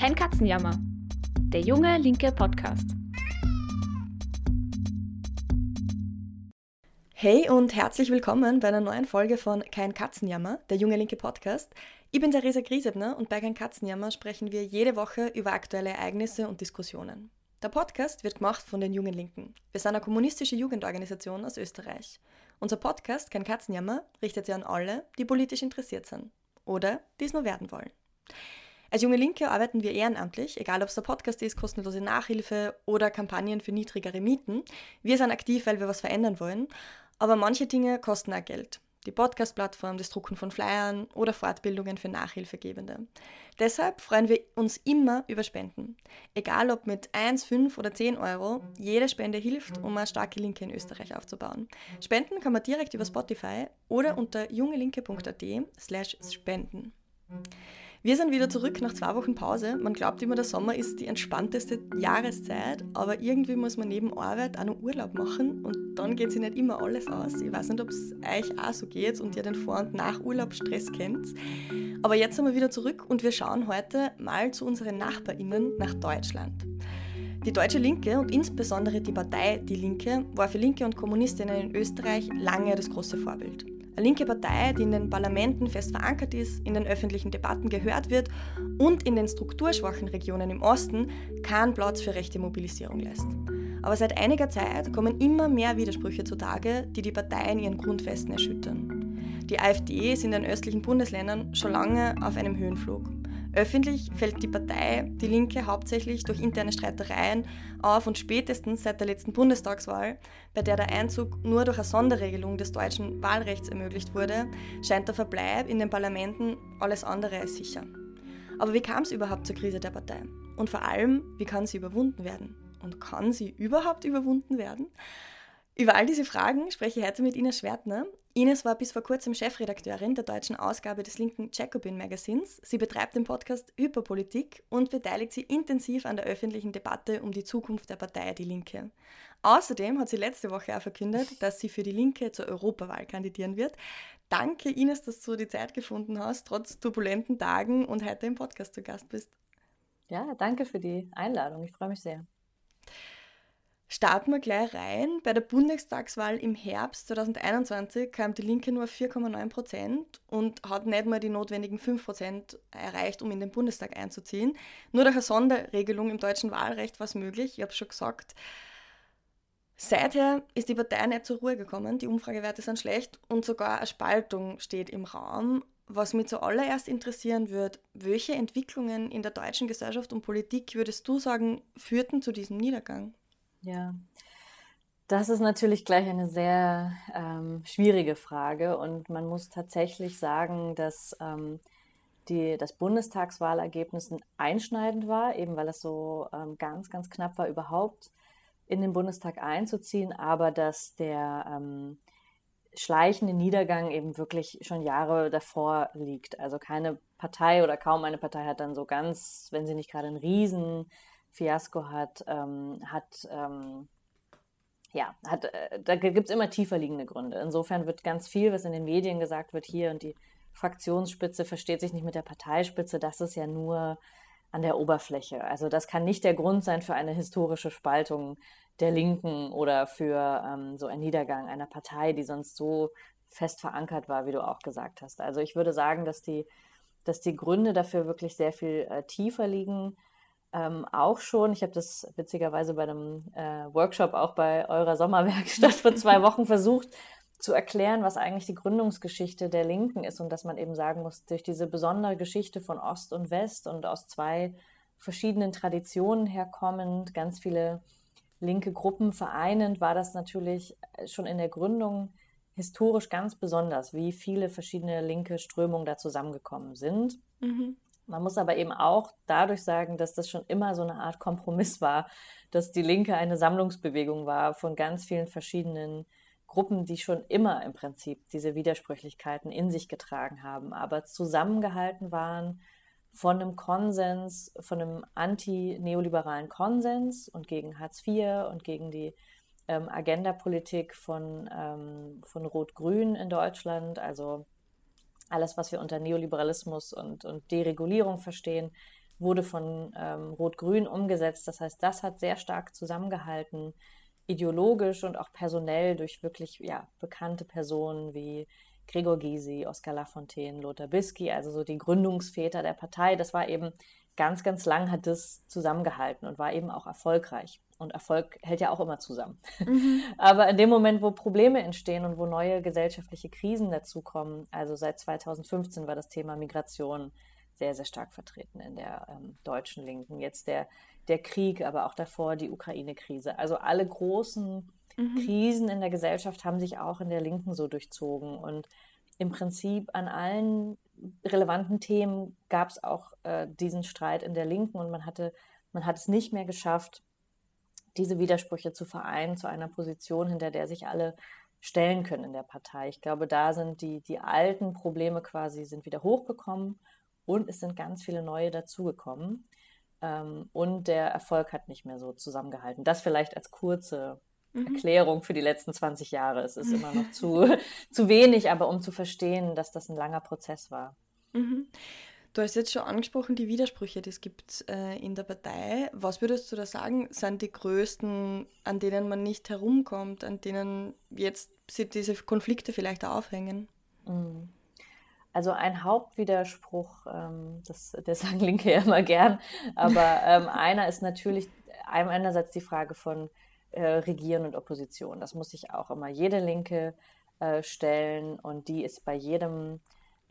Kein Katzenjammer. Der junge linke Podcast. Hey und herzlich willkommen bei einer neuen Folge von Kein Katzenjammer, der junge linke Podcast. Ich bin Theresa Griesebner und bei Kein Katzenjammer sprechen wir jede Woche über aktuelle Ereignisse und Diskussionen. Der Podcast wird gemacht von den Jungen Linken. Wir sind eine kommunistische Jugendorganisation aus Österreich. Unser Podcast Kein Katzenjammer richtet sich an alle, die politisch interessiert sind oder die es nur werden wollen. Als junge Linke arbeiten wir ehrenamtlich, egal ob es der Podcast ist, kostenlose Nachhilfe oder Kampagnen für niedrigere Mieten. Wir sind aktiv, weil wir was verändern wollen, aber manche Dinge kosten auch Geld. Die Podcast-Plattform, das Drucken von Flyern oder Fortbildungen für Nachhilfegebende. Deshalb freuen wir uns immer über Spenden. Egal ob mit 1, 5 oder 10 Euro, jede Spende hilft, um eine starke Linke in Österreich aufzubauen. Spenden kann man direkt über Spotify oder unter jungelinke.at slash spenden. Wir sind wieder zurück nach zwei Wochen Pause. Man glaubt immer, der Sommer ist die entspannteste Jahreszeit, aber irgendwie muss man neben Arbeit auch noch Urlaub machen und dann geht sich nicht immer alles aus. Ich weiß nicht, ob es euch auch so geht und ihr den Vor- und Nach-Urlaub-Stress kennt. Aber jetzt sind wir wieder zurück und wir schauen heute mal zu unseren NachbarInnen nach Deutschland. Die Deutsche Linke und insbesondere die Partei Die Linke war für Linke und Kommunistinnen in Österreich lange das große Vorbild. Eine linke Partei, die in den Parlamenten fest verankert ist, in den öffentlichen Debatten gehört wird und in den strukturschwachen Regionen im Osten keinen Platz für rechte Mobilisierung lässt. Aber seit einiger Zeit kommen immer mehr Widersprüche zutage, die die Partei in ihren Grundfesten erschüttern. Die AfD ist in den östlichen Bundesländern schon lange auf einem Höhenflug. Öffentlich fällt die Partei, die Linke, hauptsächlich durch interne Streitereien auf und spätestens seit der letzten Bundestagswahl, bei der der Einzug nur durch eine Sonderregelung des deutschen Wahlrechts ermöglicht wurde, scheint der Verbleib in den Parlamenten alles andere als sicher. Aber wie kam es überhaupt zur Krise der Partei? Und vor allem, wie kann sie überwunden werden? Und kann sie überhaupt überwunden werden? Über all diese Fragen spreche ich heute mit Ines Schwertner. Ines war bis vor kurzem Chefredakteurin der deutschen Ausgabe des linken Jacobin Magazins. Sie betreibt den Podcast Hyperpolitik und beteiligt sich intensiv an der öffentlichen Debatte um die Zukunft der Partei Die Linke. Außerdem hat sie letzte Woche auch verkündet, dass sie für die Linke zur Europawahl kandidieren wird. Danke, Ines, dass du die Zeit gefunden hast, trotz turbulenten Tagen und heute im Podcast zu Gast bist. Ja, danke für die Einladung. Ich freue mich sehr. Starten wir gleich rein. Bei der Bundestagswahl im Herbst 2021 kam die Linke nur auf 4,9 Prozent und hat nicht mal die notwendigen 5 Prozent erreicht, um in den Bundestag einzuziehen. Nur durch eine Sonderregelung im deutschen Wahlrecht war es möglich, ich habe es schon gesagt. Seither ist die Partei nicht zur Ruhe gekommen, die Umfragewerte sind schlecht und sogar eine Spaltung steht im Raum. Was mich zuallererst interessieren würde, welche Entwicklungen in der deutschen Gesellschaft und Politik würdest du sagen, führten zu diesem Niedergang? Ja, das ist natürlich gleich eine sehr ähm, schwierige Frage und man muss tatsächlich sagen, dass ähm, die, das Bundestagswahlergebnis einschneidend war, eben weil es so ähm, ganz, ganz knapp war, überhaupt in den Bundestag einzuziehen, aber dass der ähm, schleichende Niedergang eben wirklich schon Jahre davor liegt. Also keine Partei oder kaum eine Partei hat dann so ganz, wenn sie nicht gerade einen riesen Fiasko hat, ähm, hat ähm, ja, hat, äh, da gibt es immer tiefer liegende Gründe. Insofern wird ganz viel, was in den Medien gesagt wird, hier und die Fraktionsspitze versteht sich nicht mit der Parteispitze, das ist ja nur an der Oberfläche. Also das kann nicht der Grund sein für eine historische Spaltung der Linken oder für ähm, so einen Niedergang einer Partei, die sonst so fest verankert war, wie du auch gesagt hast. Also ich würde sagen, dass die, dass die Gründe dafür wirklich sehr viel äh, tiefer liegen ähm, auch schon. Ich habe das witzigerweise bei einem äh, Workshop auch bei eurer Sommerwerkstatt vor zwei Wochen versucht zu erklären, was eigentlich die Gründungsgeschichte der Linken ist und dass man eben sagen muss, durch diese besondere Geschichte von Ost und West und aus zwei verschiedenen Traditionen herkommend, ganz viele linke Gruppen vereinend, war das natürlich schon in der Gründung historisch ganz besonders, wie viele verschiedene linke Strömungen da zusammengekommen sind. Mhm. Man muss aber eben auch dadurch sagen, dass das schon immer so eine Art Kompromiss war, dass die Linke eine Sammlungsbewegung war von ganz vielen verschiedenen Gruppen, die schon immer im Prinzip diese Widersprüchlichkeiten in sich getragen haben, aber zusammengehalten waren von einem Konsens, von einem anti-neoliberalen Konsens und gegen Hartz IV und gegen die ähm, Agenda-Politik von, ähm, von Rot-Grün in Deutschland, also alles, was wir unter Neoliberalismus und, und Deregulierung verstehen, wurde von ähm, Rot-Grün umgesetzt. Das heißt, das hat sehr stark zusammengehalten, ideologisch und auch personell durch wirklich ja, bekannte Personen wie Gregor Gysi, Oskar Lafontaine, Lothar Bisky, also so die Gründungsväter der Partei. Das war eben ganz, ganz lang hat das zusammengehalten und war eben auch erfolgreich. Und Erfolg hält ja auch immer zusammen. Mhm. Aber in dem Moment, wo Probleme entstehen und wo neue gesellschaftliche Krisen dazukommen, also seit 2015 war das Thema Migration sehr, sehr stark vertreten in der ähm, deutschen Linken. Jetzt der, der Krieg, aber auch davor die Ukraine-Krise. Also alle großen mhm. Krisen in der Gesellschaft haben sich auch in der Linken so durchzogen. Und im Prinzip an allen relevanten Themen gab es auch äh, diesen Streit in der Linken und man hatte, man hat es nicht mehr geschafft, diese Widersprüche zu vereinen zu einer Position, hinter der sich alle stellen können in der Partei. Ich glaube, da sind die, die alten Probleme quasi sind wieder hochgekommen und es sind ganz viele neue dazugekommen. Ähm, und der Erfolg hat nicht mehr so zusammengehalten. Das vielleicht als kurze mhm. Erklärung für die letzten 20 Jahre. Es ist immer noch zu, zu wenig, aber um zu verstehen, dass das ein langer Prozess war. Mhm. Du hast jetzt schon angesprochen, die Widersprüche, die es gibt äh, in der Partei. Was würdest du da sagen, sind die größten, an denen man nicht herumkommt, an denen jetzt diese Konflikte vielleicht aufhängen? Mhm. Also ein Hauptwiderspruch, ähm, das, das sagen Linke ja immer gern, aber ähm, einer ist natürlich einerseits die Frage von äh, Regieren und Opposition. Das muss sich auch immer jede Linke äh, stellen und die ist bei jedem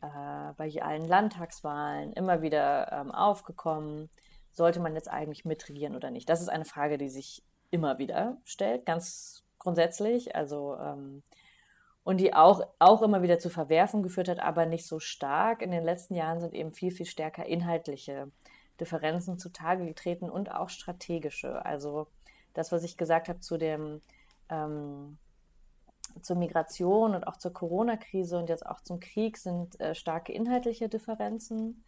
äh, bei allen Landtagswahlen immer wieder ähm, aufgekommen. Sollte man jetzt eigentlich mitregieren oder nicht? Das ist eine Frage, die sich immer wieder stellt, ganz grundsätzlich. Also ähm, und die auch, auch immer wieder zu Verwerfung geführt hat, aber nicht so stark. In den letzten Jahren sind eben viel, viel stärker inhaltliche Differenzen zutage getreten und auch strategische. Also das, was ich gesagt habe zu dem ähm, zur Migration und auch zur Corona-Krise und jetzt auch zum Krieg sind äh, starke inhaltliche Differenzen,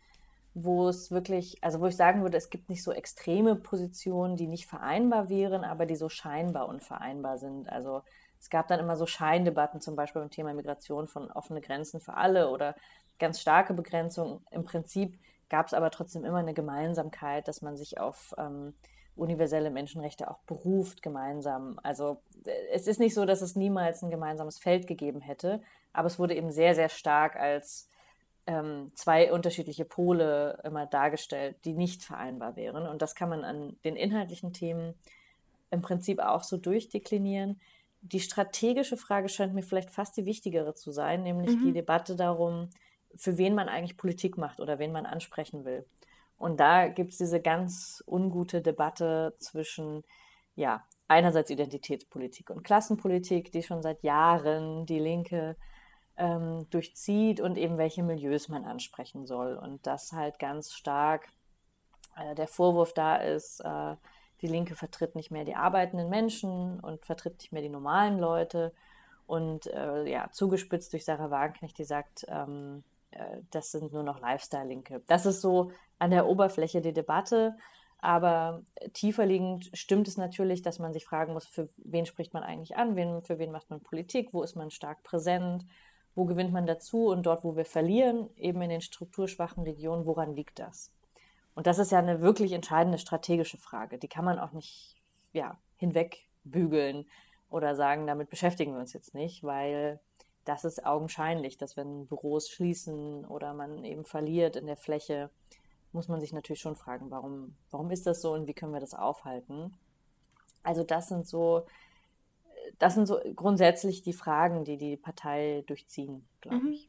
wo es wirklich, also wo ich sagen würde, es gibt nicht so extreme Positionen, die nicht vereinbar wären, aber die so scheinbar unvereinbar sind. Also es gab dann immer so Scheindebatten, zum Beispiel beim Thema Migration von offene Grenzen für alle oder ganz starke Begrenzungen. Im Prinzip gab es aber trotzdem immer eine Gemeinsamkeit, dass man sich auf ähm, universelle Menschenrechte auch beruft gemeinsam. Also äh, es ist nicht so, dass es niemals ein gemeinsames Feld gegeben hätte, aber es wurde eben sehr, sehr stark als ähm, zwei unterschiedliche Pole immer dargestellt, die nicht vereinbar wären. Und das kann man an den inhaltlichen Themen im Prinzip auch so durchdeklinieren. Die strategische Frage scheint mir vielleicht fast die wichtigere zu sein, nämlich mhm. die Debatte darum, für wen man eigentlich Politik macht oder wen man ansprechen will. Und da gibt es diese ganz ungute Debatte zwischen, ja, einerseits Identitätspolitik und Klassenpolitik, die schon seit Jahren die Linke ähm, durchzieht und eben welche Milieus man ansprechen soll. Und das halt ganz stark äh, der Vorwurf da ist, äh, die Linke vertritt nicht mehr die arbeitenden Menschen und vertritt nicht mehr die normalen Leute. Und äh, ja, zugespitzt durch Sarah Wagenknecht, die sagt, ähm, äh, das sind nur noch Lifestyle-Linke. Das ist so an der Oberfläche die Debatte. Aber tiefer liegend stimmt es natürlich, dass man sich fragen muss, für wen spricht man eigentlich an, wen, für wen macht man Politik, wo ist man stark präsent, wo gewinnt man dazu und dort, wo wir verlieren, eben in den strukturschwachen Regionen, woran liegt das? Und das ist ja eine wirklich entscheidende strategische Frage. Die kann man auch nicht ja, hinwegbügeln oder sagen, damit beschäftigen wir uns jetzt nicht, weil das ist augenscheinlich, dass wenn Büros schließen oder man eben verliert in der Fläche, muss man sich natürlich schon fragen, warum, warum ist das so und wie können wir das aufhalten? Also das sind so, das sind so grundsätzlich die Fragen, die die Partei durchziehen, glaube mhm. ich.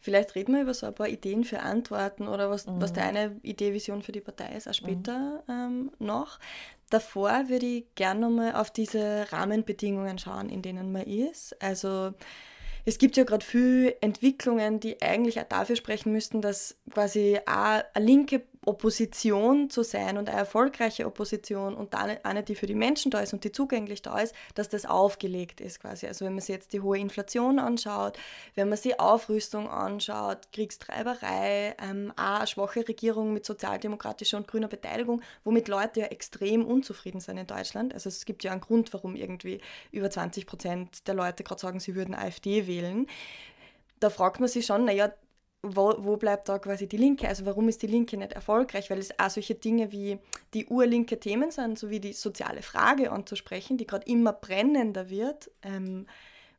Vielleicht reden wir über so ein paar Ideen für Antworten oder was, mhm. was deine Idee, Vision für die Partei ist, auch später mhm. ähm, noch. Davor würde ich gerne nochmal auf diese Rahmenbedingungen schauen, in denen man ist. Also es gibt ja gerade viele Entwicklungen, die eigentlich auch dafür sprechen müssten, dass quasi auch eine linke Opposition zu sein und eine erfolgreiche Opposition und eine, die für die Menschen da ist und die zugänglich da ist, dass das aufgelegt ist quasi. Also wenn man sich jetzt die hohe Inflation anschaut, wenn man sich Aufrüstung anschaut, Kriegstreiberei, ähm, auch eine schwache Regierung mit sozialdemokratischer und grüner Beteiligung, womit Leute ja extrem unzufrieden sind in Deutschland. Also es gibt ja einen Grund, warum irgendwie über 20 Prozent der Leute gerade sagen, sie würden AfD wählen. Da fragt man sich schon, naja, wo, wo bleibt da quasi die Linke? Also warum ist die Linke nicht erfolgreich? Weil es auch solche Dinge wie die urlinke Themen sind, so wie die soziale Frage anzusprechen, die gerade immer brennender wird. Ähm,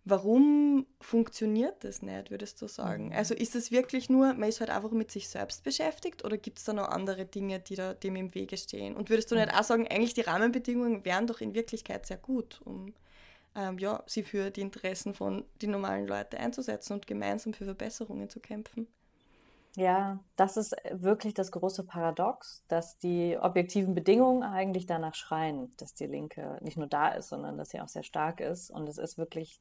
warum funktioniert das nicht, würdest du sagen? Mhm. Also ist es wirklich nur, man ist halt einfach mit sich selbst beschäftigt oder gibt es da noch andere Dinge, die da dem im Wege stehen? Und würdest du nicht mhm. auch sagen, eigentlich die Rahmenbedingungen wären doch in Wirklichkeit sehr gut, um ähm, ja, sie für die Interessen von den normalen Leuten einzusetzen und gemeinsam für Verbesserungen zu kämpfen. Ja, das ist wirklich das große Paradox, dass die objektiven Bedingungen eigentlich danach schreien, dass die Linke nicht nur da ist, sondern dass sie auch sehr stark ist. Und es ist wirklich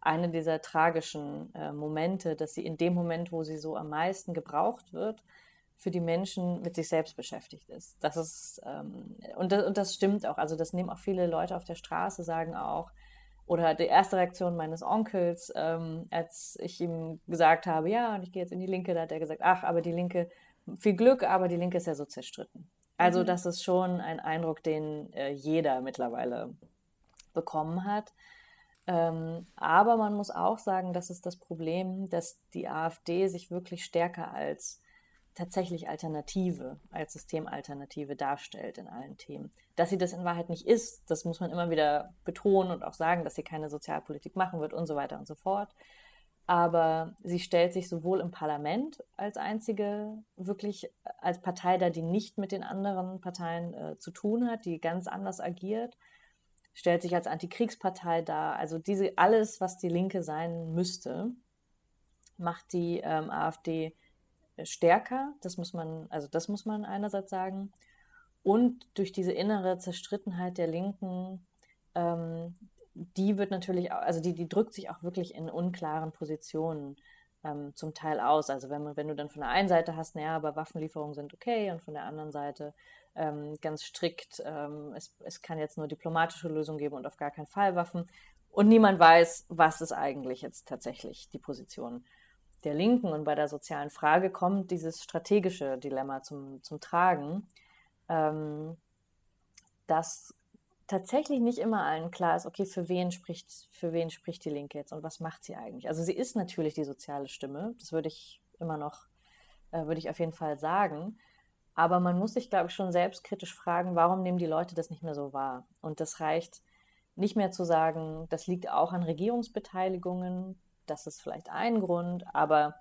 eine dieser tragischen äh, Momente, dass sie in dem Moment, wo sie so am meisten gebraucht wird, für die Menschen mit sich selbst beschäftigt ist. Das ist ähm, und, das, und das stimmt auch. Also das nehmen auch viele Leute auf der Straße, sagen auch, oder die erste Reaktion meines Onkels, ähm, als ich ihm gesagt habe, ja, und ich gehe jetzt in die Linke, da hat er gesagt, ach, aber die Linke, viel Glück, aber die Linke ist ja so zerstritten. Also mhm. das ist schon ein Eindruck, den äh, jeder mittlerweile bekommen hat. Ähm, aber man muss auch sagen, das ist das Problem, dass die AfD sich wirklich stärker als tatsächlich Alternative, als Systemalternative darstellt in allen Themen. Dass sie das in Wahrheit nicht ist, das muss man immer wieder betonen und auch sagen, dass sie keine Sozialpolitik machen wird und so weiter und so fort. Aber sie stellt sich sowohl im Parlament als einzige wirklich als Partei da, die nicht mit den anderen Parteien äh, zu tun hat, die ganz anders agiert, stellt sich als Antikriegspartei dar. Also diese alles, was die Linke sein müsste, macht die ähm, AfD stärker. Das muss man, also das muss man einerseits sagen. Und durch diese innere Zerstrittenheit der Linken, ähm, die wird natürlich, also die, die drückt sich auch wirklich in unklaren Positionen ähm, zum Teil aus. Also wenn, man, wenn du dann von der einen Seite hast, naja, aber Waffenlieferungen sind okay und von der anderen Seite ähm, ganz strikt, ähm, es, es kann jetzt nur diplomatische Lösungen geben und auf gar keinen Fall Waffen. Und niemand weiß, was ist eigentlich jetzt tatsächlich die Position der Linken und bei der sozialen Frage kommt dieses strategische Dilemma zum, zum Tragen, ähm, dass tatsächlich nicht immer allen klar ist, okay, für wen spricht, für wen spricht die Linke jetzt und was macht sie eigentlich? Also sie ist natürlich die soziale Stimme, das würde ich immer noch, äh, würde ich auf jeden Fall sagen. Aber man muss sich, glaube ich, schon selbstkritisch fragen, warum nehmen die Leute das nicht mehr so wahr? Und das reicht nicht mehr zu sagen, das liegt auch an Regierungsbeteiligungen, das ist vielleicht ein Grund, aber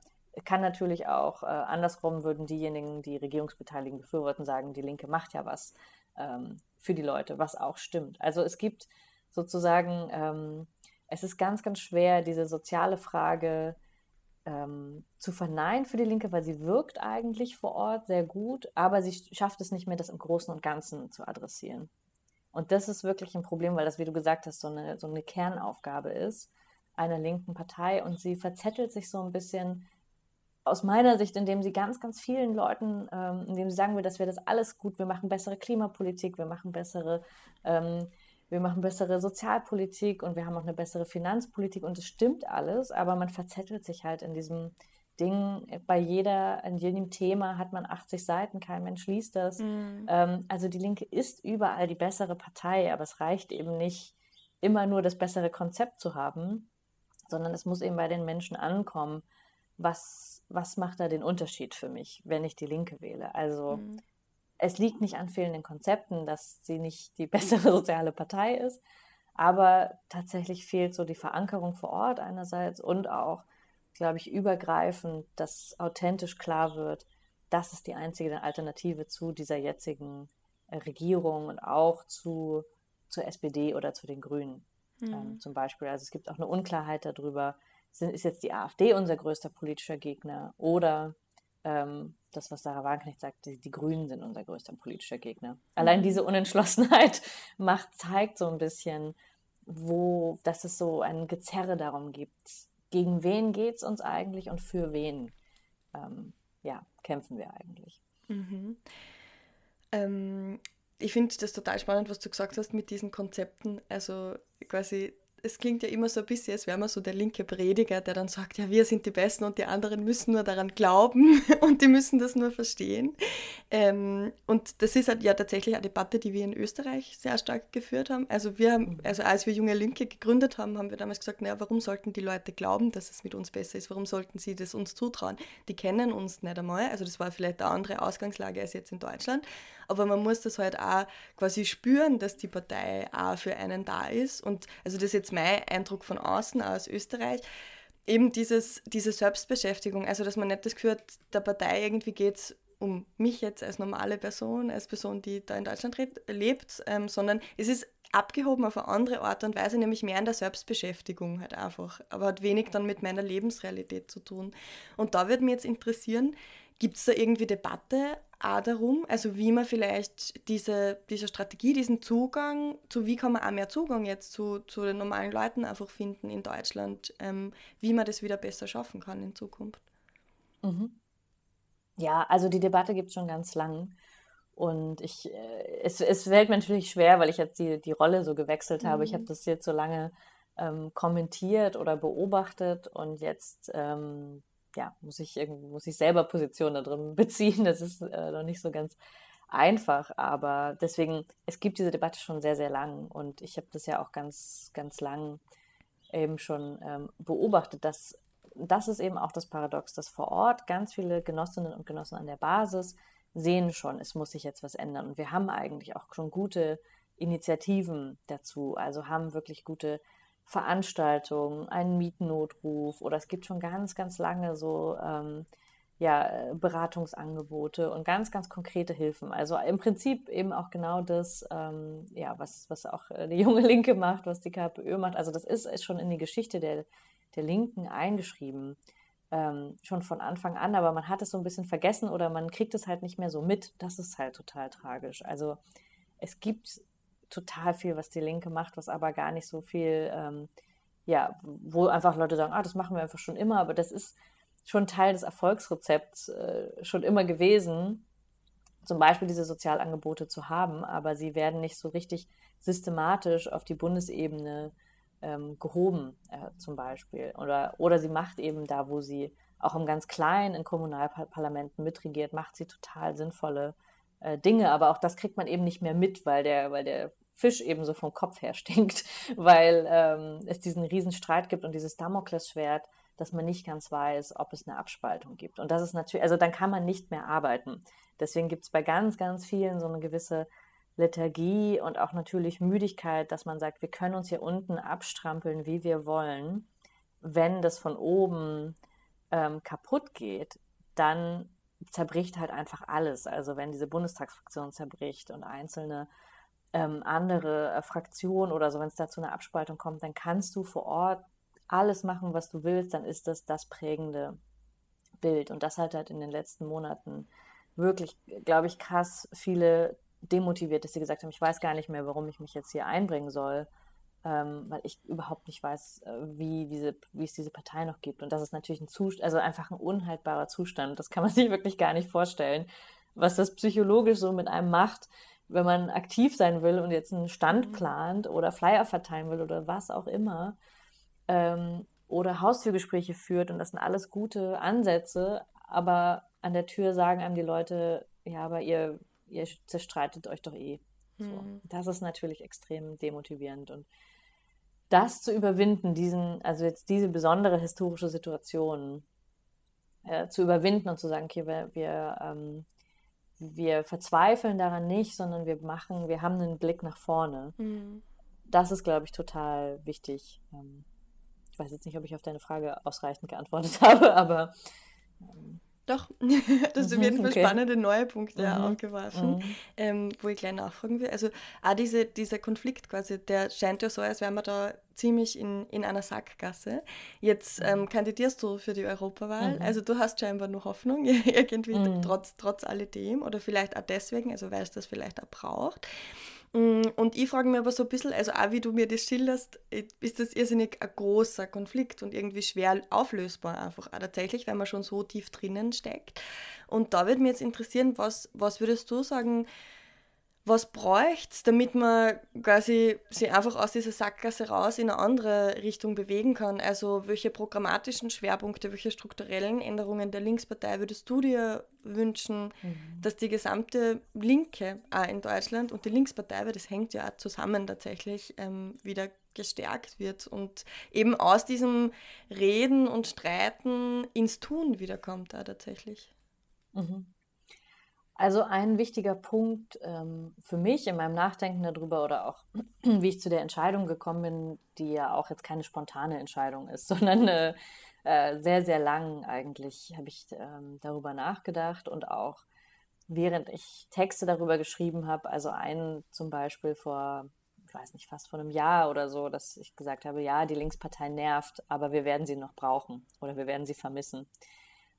kann natürlich auch äh, andersrum würden diejenigen, die Regierungsbeteiligten befürworten, sagen, die Linke macht ja was ähm, für die Leute, was auch stimmt. Also es gibt sozusagen, ähm, es ist ganz, ganz schwer, diese soziale Frage ähm, zu verneinen für die Linke, weil sie wirkt eigentlich vor Ort sehr gut, aber sie schafft es nicht mehr, das im Großen und Ganzen zu adressieren. Und das ist wirklich ein Problem, weil das, wie du gesagt hast, so eine, so eine Kernaufgabe ist einer linken Partei und sie verzettelt sich so ein bisschen aus meiner Sicht, indem sie ganz, ganz vielen Leuten, ähm, indem sie sagen will, dass wir das alles gut, wir machen bessere Klimapolitik, wir machen bessere, ähm, wir machen bessere Sozialpolitik und wir haben auch eine bessere Finanzpolitik und es stimmt alles, aber man verzettelt sich halt in diesem Ding, bei jeder, in jedem Thema hat man 80 Seiten, kein Mensch liest das. Mhm. Ähm, also die Linke ist überall die bessere Partei, aber es reicht eben nicht, immer nur das bessere Konzept zu haben, sondern es muss eben bei den Menschen ankommen, was, was macht da den Unterschied für mich, wenn ich die Linke wähle. Also mhm. es liegt nicht an fehlenden Konzepten, dass sie nicht die bessere soziale Partei ist, aber tatsächlich fehlt so die Verankerung vor Ort einerseits und auch, glaube ich, übergreifend, dass authentisch klar wird, das ist die einzige Alternative zu dieser jetzigen Regierung und auch zu, zur SPD oder zu den Grünen mhm. ähm, zum Beispiel. Also es gibt auch eine Unklarheit darüber, sind, ist jetzt die AfD unser größter politischer Gegner oder ähm, das, was Sarah Wagenknecht sagt, die, die, Grünen sind unser größter politischer Gegner. Mhm. Allein diese Unentschlossenheit macht, zeigt so ein bisschen, wo, dass es so ein Gezerre darum gibt, gegen wen geht es uns eigentlich und für wen ähm, ja, kämpfen wir eigentlich. Mhm. Ähm, ich finde das total spannend, was du gesagt hast mit diesen Konzepten. Also quasi es klingt ja immer so ein bisschen, als wäre man so der linke Prediger, der dann sagt, ja, wir sind die Besten und die anderen müssen nur daran glauben und die müssen das nur verstehen. Ähm, und das ist halt ja tatsächlich eine Debatte, die wir in Österreich sehr stark geführt haben. Also wir haben, also als wir Junge Linke gegründet haben, haben wir damals gesagt, naja, warum sollten die Leute glauben, dass es mit uns besser ist? Warum sollten sie das uns zutrauen? Die kennen uns nicht einmal. Also das war vielleicht eine andere Ausgangslage als jetzt in Deutschland. Aber man muss das halt auch quasi spüren, dass die Partei auch für einen da ist. Und also das jetzt mein Eindruck von außen aus Österreich. Eben dieses, diese Selbstbeschäftigung, also dass man nicht das Gefühl hat, der Partei irgendwie geht es um mich jetzt als normale Person, als Person, die da in Deutschland lebt, ähm, sondern es ist abgehoben auf eine andere Art und Weise, nämlich mehr in der Selbstbeschäftigung halt einfach, aber hat wenig dann mit meiner Lebensrealität zu tun. Und da würde mich jetzt interessieren, gibt es da irgendwie Debatte auch darum, also wie man vielleicht diese, diese Strategie, diesen Zugang, zu wie kann man auch mehr Zugang jetzt zu, zu den normalen Leuten einfach finden in Deutschland, ähm, wie man das wieder besser schaffen kann in Zukunft. Mhm. Ja, also die Debatte gibt es schon ganz lang. Und ich, äh, es, es fällt mir natürlich schwer, weil ich jetzt die, die Rolle so gewechselt habe. Mhm. Ich habe das jetzt so lange ähm, kommentiert oder beobachtet und jetzt ähm, ja, muss ich muss ich selber Position da drin beziehen. Das ist äh, noch nicht so ganz einfach, aber deswegen, es gibt diese Debatte schon sehr, sehr lang und ich habe das ja auch ganz, ganz lang eben schon ähm, beobachtet, dass das ist eben auch das Paradox, dass vor Ort ganz viele Genossinnen und Genossen an der Basis sehen schon, es muss sich jetzt was ändern. Und wir haben eigentlich auch schon gute Initiativen dazu, also haben wirklich gute Veranstaltungen, einen Mietennotruf oder es gibt schon ganz, ganz lange so ähm, ja, Beratungsangebote und ganz, ganz konkrete Hilfen. Also im Prinzip eben auch genau das, ähm, ja, was, was auch äh, die junge Linke macht, was die KPÖ macht. Also das ist, ist schon in die Geschichte der, der Linken eingeschrieben, ähm, schon von Anfang an, aber man hat es so ein bisschen vergessen oder man kriegt es halt nicht mehr so mit. Das ist halt total tragisch. Also es gibt total viel, was die Linke macht, was aber gar nicht so viel, ähm, ja, wo einfach Leute sagen, ah, das machen wir einfach schon immer, aber das ist schon Teil des Erfolgsrezepts äh, schon immer gewesen, zum Beispiel diese Sozialangebote zu haben, aber sie werden nicht so richtig systematisch auf die Bundesebene ähm, gehoben, äh, zum Beispiel. Oder, oder sie macht eben da, wo sie auch im ganz Kleinen in Kommunalparlamenten mitregiert, macht sie total sinnvolle äh, Dinge, aber auch das kriegt man eben nicht mehr mit, weil der, weil der Fisch eben so vom Kopf her stinkt, weil ähm, es diesen riesen Streit gibt und dieses Damoklesschwert, dass man nicht ganz weiß, ob es eine Abspaltung gibt. Und das ist natürlich, also dann kann man nicht mehr arbeiten. Deswegen gibt es bei ganz, ganz vielen so eine gewisse Lethargie und auch natürlich Müdigkeit, dass man sagt, wir können uns hier unten abstrampeln, wie wir wollen. Wenn das von oben ähm, kaputt geht, dann zerbricht halt einfach alles. Also wenn diese Bundestagsfraktion zerbricht und einzelne ähm, andere äh, Fraktionen oder so, wenn es da zu einer Abspaltung kommt, dann kannst du vor Ort alles machen, was du willst, dann ist das das prägende Bild. Und das hat halt in den letzten Monaten wirklich, glaube ich, krass viele demotiviert, dass sie gesagt haben, ich weiß gar nicht mehr, warum ich mich jetzt hier einbringen soll, ähm, weil ich überhaupt nicht weiß, äh, wie, diese, wie es diese Partei noch gibt. Und das ist natürlich ein Zustand, also einfach ein unhaltbarer Zustand. Das kann man sich wirklich gar nicht vorstellen, was das psychologisch so mit einem macht, wenn man aktiv sein will und jetzt einen Stand mhm. plant oder Flyer verteilen will oder was auch immer, ähm, oder Haustürgespräche führt und das sind alles gute Ansätze, aber an der Tür sagen einem die Leute, ja, aber ihr, ihr zerstreitet euch doch eh. So. Mhm. Das ist natürlich extrem demotivierend und das zu überwinden, diesen, also jetzt diese besondere historische Situation äh, zu überwinden und zu sagen, okay, wir, wir ähm, wir verzweifeln daran nicht, sondern wir machen, wir haben einen Blick nach vorne. Mhm. Das ist, glaube ich, total wichtig. Ähm, ich weiß jetzt nicht, ob ich auf deine Frage ausreichend geantwortet habe, aber ähm, doch, das ist auf jeden Fall okay. spannende neue Punkte mhm. aufgeworfen, mhm. Ähm, wo ich gleich nachfragen will. Also auch diese, dieser Konflikt quasi, der scheint ja so, als wären wir da ziemlich in, in einer Sackgasse. Jetzt mhm. ähm, kandidierst du für die Europawahl, mhm. also du hast scheinbar nur Hoffnung, irgendwie mhm. trotz, trotz alledem oder vielleicht auch deswegen, also weil es das vielleicht auch braucht. Mm, und ich frage mich aber so ein bisschen, also auch wie du mir das schilderst, ist das irrsinnig ein großer Konflikt und irgendwie schwer auflösbar einfach auch tatsächlich, weil man schon so tief drinnen steckt. Und da würde mich jetzt interessieren, was, was würdest du sagen, was bräuchte es, damit man quasi sich einfach aus dieser Sackgasse raus in eine andere Richtung bewegen kann? Also welche programmatischen Schwerpunkte, welche strukturellen Änderungen der Linkspartei würdest du dir wünschen, mhm. dass die gesamte Linke auch in Deutschland und die Linkspartei, weil das hängt ja auch zusammen tatsächlich, ähm, wieder gestärkt wird und eben aus diesem Reden und Streiten ins Tun wiederkommt da tatsächlich. Mhm. Also ein wichtiger Punkt ähm, für mich in meinem Nachdenken darüber oder auch wie ich zu der Entscheidung gekommen bin, die ja auch jetzt keine spontane Entscheidung ist, sondern äh, äh, sehr, sehr lang eigentlich habe ich ähm, darüber nachgedacht und auch während ich Texte darüber geschrieben habe, also einen zum Beispiel vor, ich weiß nicht, fast vor einem Jahr oder so, dass ich gesagt habe, ja, die Linkspartei nervt, aber wir werden sie noch brauchen oder wir werden sie vermissen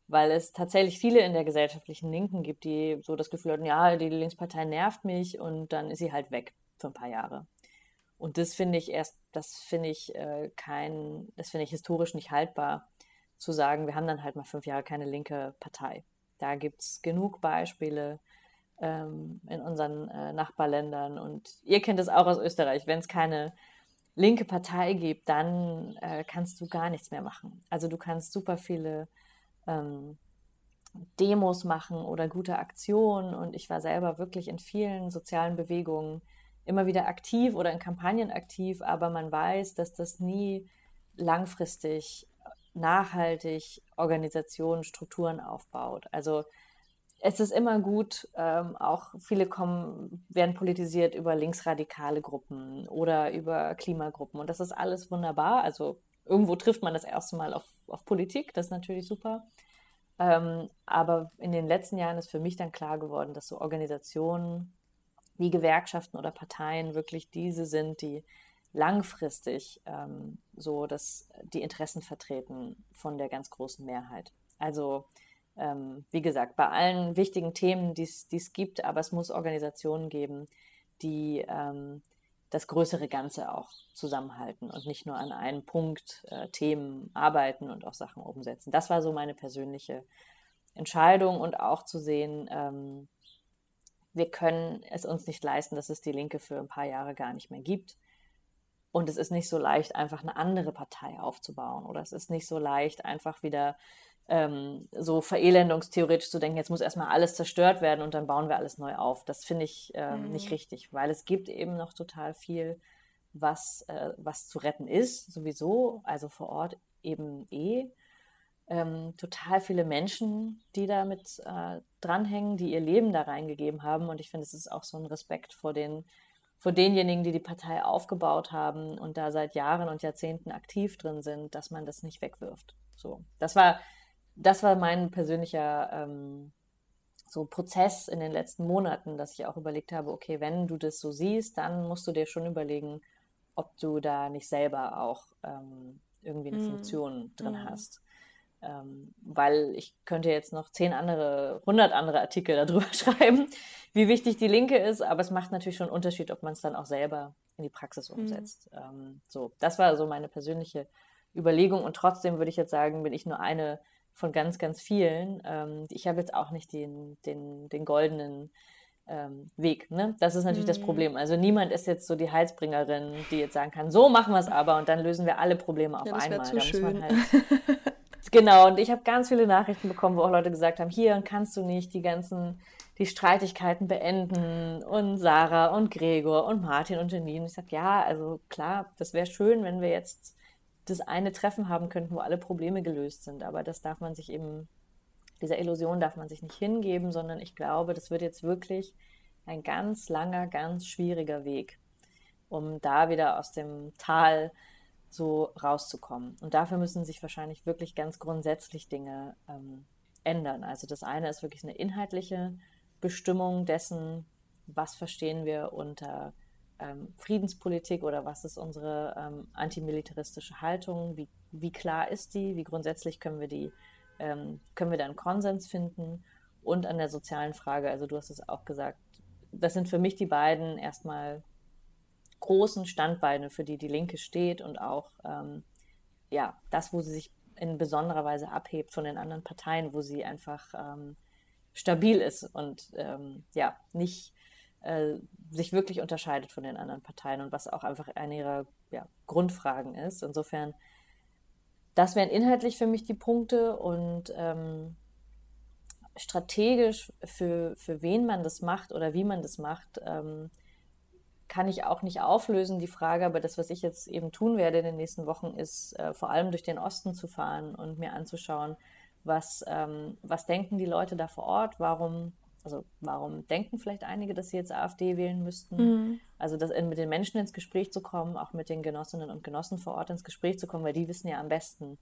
weil es tatsächlich viele in der gesellschaftlichen Linken gibt, die so das Gefühl hatten, ja, die Linkspartei nervt mich und dann ist sie halt weg für ein paar Jahre. Und das finde ich erst, das finde ich äh, kein, das finde ich historisch nicht haltbar, zu sagen, wir haben dann halt mal fünf Jahre keine linke Partei. Da gibt es genug Beispiele ähm, in unseren äh, Nachbarländern und ihr kennt es auch aus Österreich, wenn es keine linke Partei gibt, dann äh, kannst du gar nichts mehr machen. Also du kannst super viele ähm, Demos machen oder gute Aktionen. Und ich war selber wirklich in vielen sozialen Bewegungen immer wieder aktiv oder in Kampagnen aktiv, aber man weiß, dass das nie langfristig, nachhaltig Organisationen, Strukturen aufbaut. Also es ist immer gut, ähm, auch viele kommen, werden politisiert über linksradikale Gruppen oder über Klimagruppen und das ist alles wunderbar. Also irgendwo trifft man das erste Mal auf, auf Politik, das ist natürlich super. Ähm, aber in den letzten Jahren ist für mich dann klar geworden, dass so Organisationen wie Gewerkschaften oder Parteien wirklich diese sind, die langfristig ähm, so dass die Interessen vertreten von der ganz großen Mehrheit. Also ähm, wie gesagt, bei allen wichtigen Themen, die es gibt, aber es muss Organisationen geben, die ähm, das größere Ganze auch zusammenhalten und nicht nur an einem Punkt äh, Themen arbeiten und auch Sachen umsetzen. Das war so meine persönliche Entscheidung und auch zu sehen, ähm, wir können es uns nicht leisten, dass es die Linke für ein paar Jahre gar nicht mehr gibt. Und es ist nicht so leicht, einfach eine andere Partei aufzubauen. Oder es ist nicht so leicht, einfach wieder ähm, so verelendungstheoretisch zu denken, jetzt muss erstmal alles zerstört werden und dann bauen wir alles neu auf. Das finde ich ähm, mhm. nicht richtig, weil es gibt eben noch total viel, was, äh, was zu retten ist, sowieso, also vor Ort eben eh. Ähm, total viele Menschen, die damit äh, dranhängen, die ihr Leben da reingegeben haben. Und ich finde, es ist auch so ein Respekt vor den vor denjenigen, die die Partei aufgebaut haben und da seit Jahren und Jahrzehnten aktiv drin sind, dass man das nicht wegwirft. So, das war das war mein persönlicher ähm, so Prozess in den letzten Monaten, dass ich auch überlegt habe, okay, wenn du das so siehst, dann musst du dir schon überlegen, ob du da nicht selber auch ähm, irgendwie eine mm. Funktion drin mm. hast. Ähm, weil ich könnte jetzt noch zehn andere, hundert andere Artikel darüber schreiben, wie wichtig die Linke ist, aber es macht natürlich schon einen Unterschied, ob man es dann auch selber in die Praxis mhm. umsetzt. Mm. so, das war so meine persönliche Überlegung und trotzdem würde ich jetzt sagen, bin ich nur eine von ganz, ganz vielen. Ähm, ich habe jetzt auch nicht den, den, den goldenen ähm, Weg. Ne? Das ist natürlich mhm. das Problem. Also niemand ist jetzt so die Heilsbringerin, die jetzt sagen kann, so machen wir es aber und dann lösen wir alle Probleme auf ja, das einmal. Zu da schön. Halt genau, und ich habe ganz viele Nachrichten bekommen, wo auch Leute gesagt haben, hier kannst du nicht die ganzen die Streitigkeiten beenden und Sarah und Gregor und Martin und Janine. Ich sage, ja, also klar, das wäre schön, wenn wir jetzt das eine Treffen haben könnten, wo alle Probleme gelöst sind. Aber das darf man sich eben, dieser Illusion darf man sich nicht hingeben, sondern ich glaube, das wird jetzt wirklich ein ganz langer, ganz schwieriger Weg, um da wieder aus dem Tal so rauszukommen. Und dafür müssen sich wahrscheinlich wirklich ganz grundsätzlich Dinge ähm, ändern. Also das eine ist wirklich eine inhaltliche Bestimmung dessen, was verstehen wir unter ähm, Friedenspolitik oder was ist unsere ähm, antimilitaristische Haltung, wie, wie klar ist die, wie grundsätzlich können wir die, ähm, können wir da einen Konsens finden? Und an der sozialen Frage, also du hast es auch gesagt, das sind für mich die beiden erstmal großen Standbeine, für die die Linke steht und auch ähm, ja, das, wo sie sich in besonderer Weise abhebt von den anderen Parteien, wo sie einfach ähm, stabil ist und ähm, ja, nicht äh, sich wirklich unterscheidet von den anderen Parteien und was auch einfach eine ihrer ja, Grundfragen ist. Insofern, das wären inhaltlich für mich die Punkte und ähm, strategisch, für, für wen man das macht oder wie man das macht, ähm, kann ich auch nicht auflösen, die Frage. Aber das, was ich jetzt eben tun werde in den nächsten Wochen, ist äh, vor allem durch den Osten zu fahren und mir anzuschauen, was, ähm, was denken die Leute da vor Ort, warum also warum denken vielleicht einige, dass sie jetzt AfD wählen müssten? Mhm. Also das, mit den Menschen ins Gespräch zu kommen, auch mit den Genossinnen und Genossen vor Ort ins Gespräch zu kommen, weil die wissen ja am besten,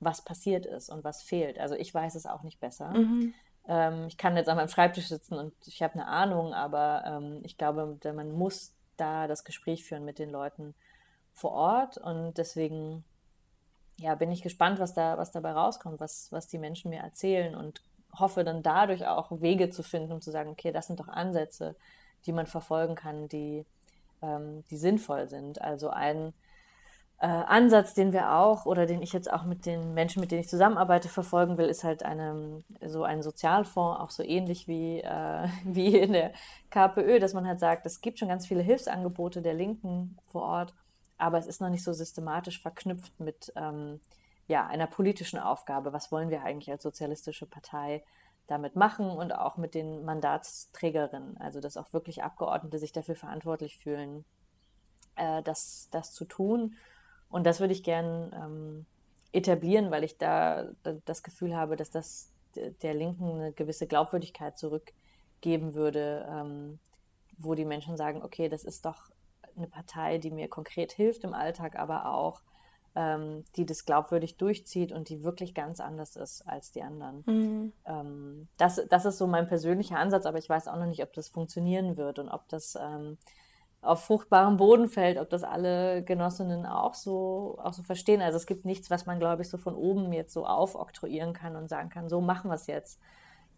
was passiert ist und was fehlt. Also ich weiß es auch nicht besser. Mhm. Ähm, ich kann jetzt an meinem Schreibtisch sitzen und ich habe eine Ahnung, aber ähm, ich glaube, man muss da das Gespräch führen mit den Leuten vor Ort und deswegen ja, bin ich gespannt, was da, was dabei rauskommt, was, was die Menschen mir erzählen und hoffe dann dadurch auch Wege zu finden, um zu sagen, okay, das sind doch Ansätze, die man verfolgen kann, die, ähm, die sinnvoll sind. Also ein äh, Ansatz, den wir auch oder den ich jetzt auch mit den Menschen, mit denen ich zusammenarbeite, verfolgen will, ist halt eine, so ein Sozialfonds, auch so ähnlich wie, äh, wie in der KPÖ, dass man halt sagt, es gibt schon ganz viele Hilfsangebote der Linken vor Ort, aber es ist noch nicht so systematisch verknüpft mit ähm, ja, einer politischen Aufgabe. Was wollen wir eigentlich als sozialistische Partei damit machen und auch mit den Mandatsträgerinnen, also dass auch wirklich Abgeordnete sich dafür verantwortlich fühlen, äh, das, das zu tun. Und das würde ich gern ähm, etablieren, weil ich da das Gefühl habe, dass das der Linken eine gewisse Glaubwürdigkeit zurückgeben würde, ähm, wo die Menschen sagen, okay, das ist doch eine Partei, die mir konkret hilft im Alltag, aber auch ähm, die das glaubwürdig durchzieht und die wirklich ganz anders ist als die anderen. Mhm. Ähm, das, das ist so mein persönlicher Ansatz, aber ich weiß auch noch nicht, ob das funktionieren wird und ob das ähm, auf fruchtbarem Boden fällt, ob das alle Genossinnen auch so, auch so verstehen. Also es gibt nichts, was man, glaube ich, so von oben jetzt so aufoktroyieren kann und sagen kann, so machen wir es jetzt.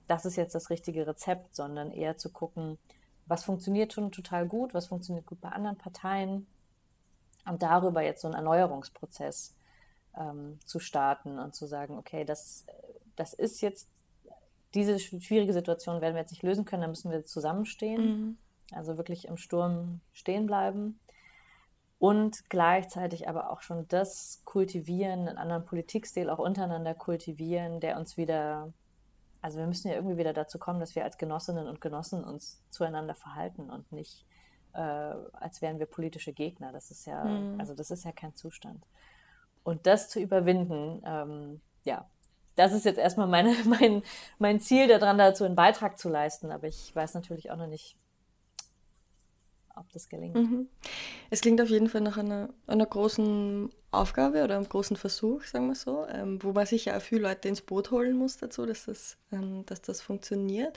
Das ist jetzt das richtige Rezept, sondern eher zu gucken, was funktioniert schon total gut, was funktioniert gut bei anderen Parteien, und darüber jetzt so einen Erneuerungsprozess ähm, zu starten und zu sagen, okay, das, das ist jetzt, diese schwierige Situation werden wir jetzt nicht lösen können, da müssen wir zusammenstehen, mhm. also wirklich im Sturm stehen bleiben und gleichzeitig aber auch schon das kultivieren, einen anderen Politikstil auch untereinander kultivieren, der uns wieder, also wir müssen ja irgendwie wieder dazu kommen, dass wir als Genossinnen und Genossen uns zueinander verhalten und nicht äh, als wären wir politische Gegner. Das ist ja, mhm. also das ist ja kein Zustand. Und das zu überwinden, ähm, ja, das ist jetzt erstmal meine, mein, mein Ziel daran, dazu einen Beitrag zu leisten. Aber ich weiß natürlich auch noch nicht, ob das gelingt. Mhm. Es klingt auf jeden Fall nach einer, einer großen Aufgabe oder einem großen Versuch, sagen wir so, ähm, wo man sicher auch viele Leute ins Boot holen muss dazu, dass das, ähm, dass das funktioniert.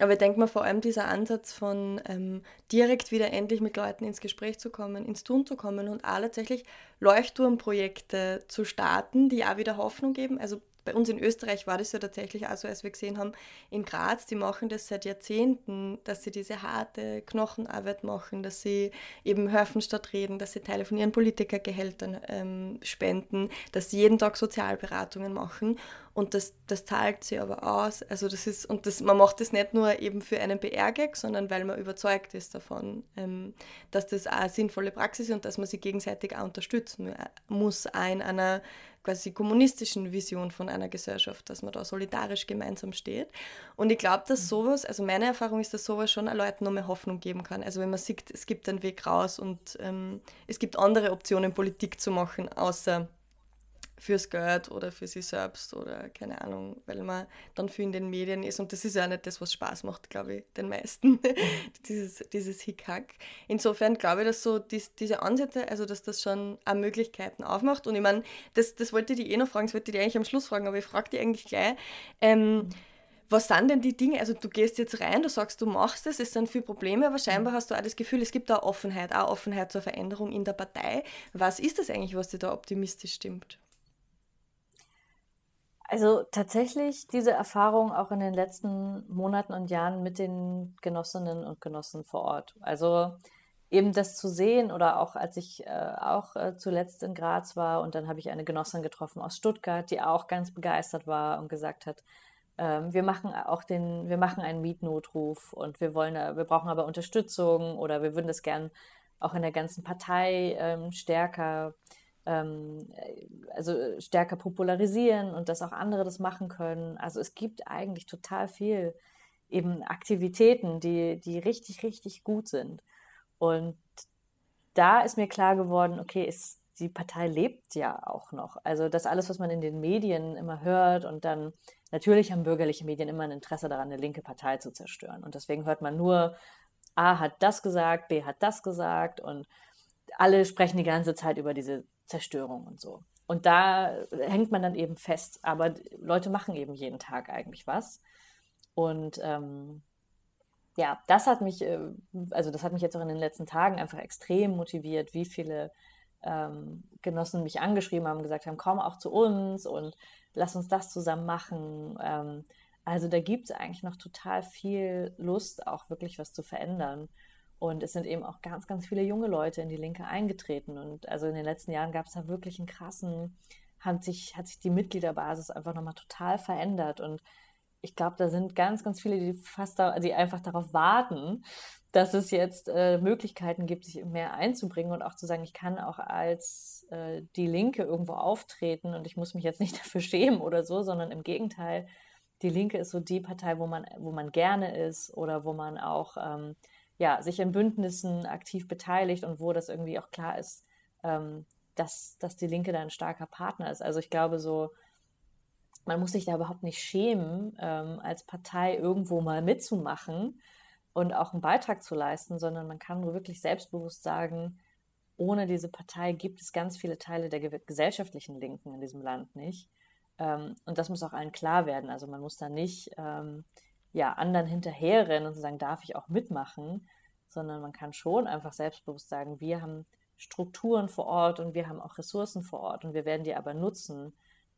Aber ich denke mal vor allem dieser Ansatz von ähm, direkt wieder endlich mit Leuten ins Gespräch zu kommen, ins Tun zu kommen und auch tatsächlich Leuchtturmprojekte zu starten, die auch wieder Hoffnung geben. Also bei uns in Österreich war das ja tatsächlich auch so, als wir gesehen haben, in Graz, die machen das seit Jahrzehnten, dass sie diese harte Knochenarbeit machen, dass sie eben helfen statt reden, dass sie Teile von ihren Politikergehältern ähm, spenden, dass sie jeden Tag Sozialberatungen machen und das, das zahlt sie aber aus. Also das ist, und das, man macht das nicht nur eben für einen PR-Gag, sondern weil man überzeugt ist davon, ähm, dass das auch eine sinnvolle Praxis ist und dass man sich gegenseitig auch unterstützen muss, auch in einer quasi kommunistischen Vision von einer Gesellschaft, dass man da solidarisch gemeinsam steht. Und ich glaube, dass mhm. sowas, also meine Erfahrung ist, dass sowas schon Leuten noch mehr Hoffnung geben kann. Also wenn man sieht, es gibt einen Weg raus und ähm, es gibt andere Optionen, Politik zu machen, außer fürs Geld oder für sich selbst oder keine Ahnung, weil man dann viel in den Medien ist und das ist ja nicht das, was Spaß macht, glaube ich, den meisten, dieses, dieses Hickhack. Insofern glaube ich, dass so dies, diese Ansätze, also dass das schon auch Möglichkeiten aufmacht und ich meine, das, das wollte ich die eh noch fragen, das wollte ich die eigentlich am Schluss fragen, aber ich frage die eigentlich gleich, ähm, was sind denn die Dinge? Also du gehst jetzt rein, du sagst, du machst es, es sind viele Probleme, aber scheinbar hast du auch das Gefühl, es gibt da Offenheit, auch Offenheit zur Veränderung in der Partei. Was ist das eigentlich, was dir da optimistisch stimmt? Also tatsächlich diese Erfahrung auch in den letzten Monaten und Jahren mit den Genossinnen und Genossen vor Ort. Also eben das zu sehen oder auch als ich äh, auch äh, zuletzt in Graz war und dann habe ich eine Genossin getroffen aus Stuttgart, die auch ganz begeistert war und gesagt hat, ähm, wir machen auch den, wir machen einen Mietnotruf und wir wollen, wir brauchen aber Unterstützung oder wir würden das gern auch in der ganzen Partei ähm, stärker, ähm, also stärker popularisieren und dass auch andere das machen können. Also es gibt eigentlich total viel eben Aktivitäten, die, die richtig, richtig gut sind. Und da ist mir klar geworden, okay, ist, die Partei lebt ja auch noch. Also das alles, was man in den Medien immer hört und dann natürlich haben bürgerliche Medien immer ein Interesse daran, eine linke Partei zu zerstören. Und deswegen hört man nur, A hat das gesagt, B hat das gesagt und alle sprechen die ganze Zeit über diese Zerstörung und so. Und da hängt man dann eben fest. Aber Leute machen eben jeden Tag eigentlich was. Und ähm, ja, das hat mich, äh, also das hat mich jetzt auch in den letzten Tagen einfach extrem motiviert, wie viele ähm, Genossen mich angeschrieben haben, gesagt haben, komm auch zu uns und lass uns das zusammen machen. Ähm, also da gibt es eigentlich noch total viel Lust, auch wirklich was zu verändern. Und es sind eben auch ganz, ganz viele junge Leute in die Linke eingetreten. Und also in den letzten Jahren gab es da wirklich einen krassen, hat sich, hat sich die Mitgliederbasis einfach nochmal total verändert. Und ich glaube, da sind ganz, ganz viele, die fast da, die einfach darauf warten, dass es jetzt äh, Möglichkeiten gibt, sich mehr einzubringen und auch zu sagen, ich kann auch als äh, die Linke irgendwo auftreten und ich muss mich jetzt nicht dafür schämen oder so, sondern im Gegenteil, die Linke ist so die Partei, wo man, wo man gerne ist oder wo man auch ähm, ja, sich in Bündnissen aktiv beteiligt und wo das irgendwie auch klar ist, ähm, dass, dass die Linke da ein starker Partner ist. Also ich glaube so, man muss sich da überhaupt nicht schämen, ähm, als Partei irgendwo mal mitzumachen und auch einen Beitrag zu leisten, sondern man kann wirklich selbstbewusst sagen, ohne diese Partei gibt es ganz viele Teile der gesellschaftlichen Linken in diesem Land nicht. Ähm, und das muss auch allen klar werden. Also man muss da nicht ähm, ja, anderen hinterherrennen und sagen, darf ich auch mitmachen, sondern man kann schon einfach selbstbewusst sagen, wir haben Strukturen vor Ort und wir haben auch Ressourcen vor Ort und wir werden die aber nutzen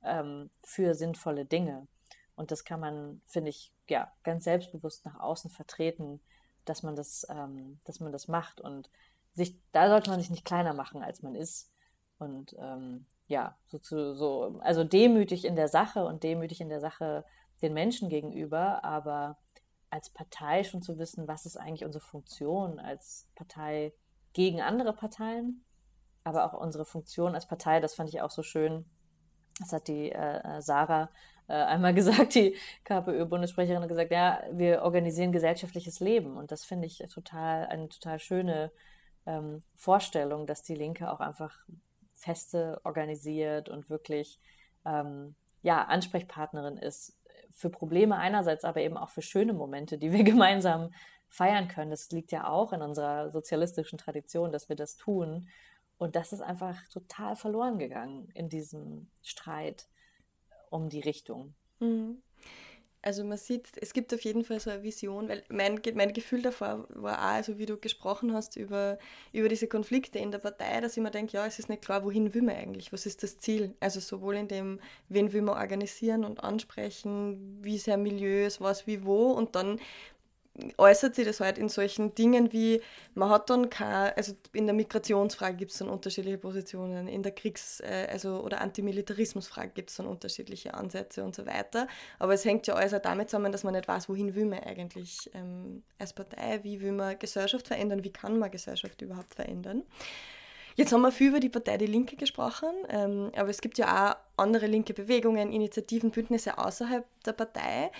ähm, für sinnvolle Dinge. Und das kann man, finde ich, ja, ganz selbstbewusst nach außen vertreten, dass man das, ähm, dass man das macht. Und sich, da sollte man sich nicht kleiner machen, als man ist. Und ähm, ja, so, zu, so, also demütig in der Sache und demütig in der Sache den Menschen gegenüber, aber als Partei schon zu wissen, was ist eigentlich unsere Funktion als Partei gegen andere Parteien, aber auch unsere Funktion als Partei, das fand ich auch so schön, das hat die äh, äh, Sarah äh, einmal gesagt, die KPÖ-Bundessprecherin gesagt, ja, wir organisieren gesellschaftliches Leben. Und das finde ich total, eine total schöne ähm, Vorstellung, dass die Linke auch einfach Feste organisiert und wirklich ähm, ja, Ansprechpartnerin ist für Probleme einerseits, aber eben auch für schöne Momente, die wir gemeinsam feiern können. Das liegt ja auch in unserer sozialistischen Tradition, dass wir das tun. Und das ist einfach total verloren gegangen in diesem Streit um die Richtung. Mhm. Also man sieht, es gibt auf jeden Fall so eine Vision, weil mein, mein Gefühl davor war auch, also wie du gesprochen hast über, über diese Konflikte in der Partei, dass ich mir denke, ja, es ist nicht klar, wohin will man eigentlich, was ist das Ziel? Also sowohl in dem, wen will man organisieren und ansprechen, wie sehr Milieu ist, was wie wo und dann äußert sich das halt in solchen Dingen wie, man hat dann keine, also in der Migrationsfrage gibt es dann unterschiedliche Positionen, in der Kriegs-, äh, also oder Antimilitarismusfrage gibt es dann unterschiedliche Ansätze und so weiter. Aber es hängt ja alles auch damit zusammen, dass man nicht weiß, wohin will man eigentlich ähm, als Partei, wie will man Gesellschaft verändern, wie kann man Gesellschaft überhaupt verändern. Jetzt haben wir viel über die Partei Die Linke gesprochen, ähm, aber es gibt ja auch andere linke Bewegungen, Initiativen, Bündnisse außerhalb der Partei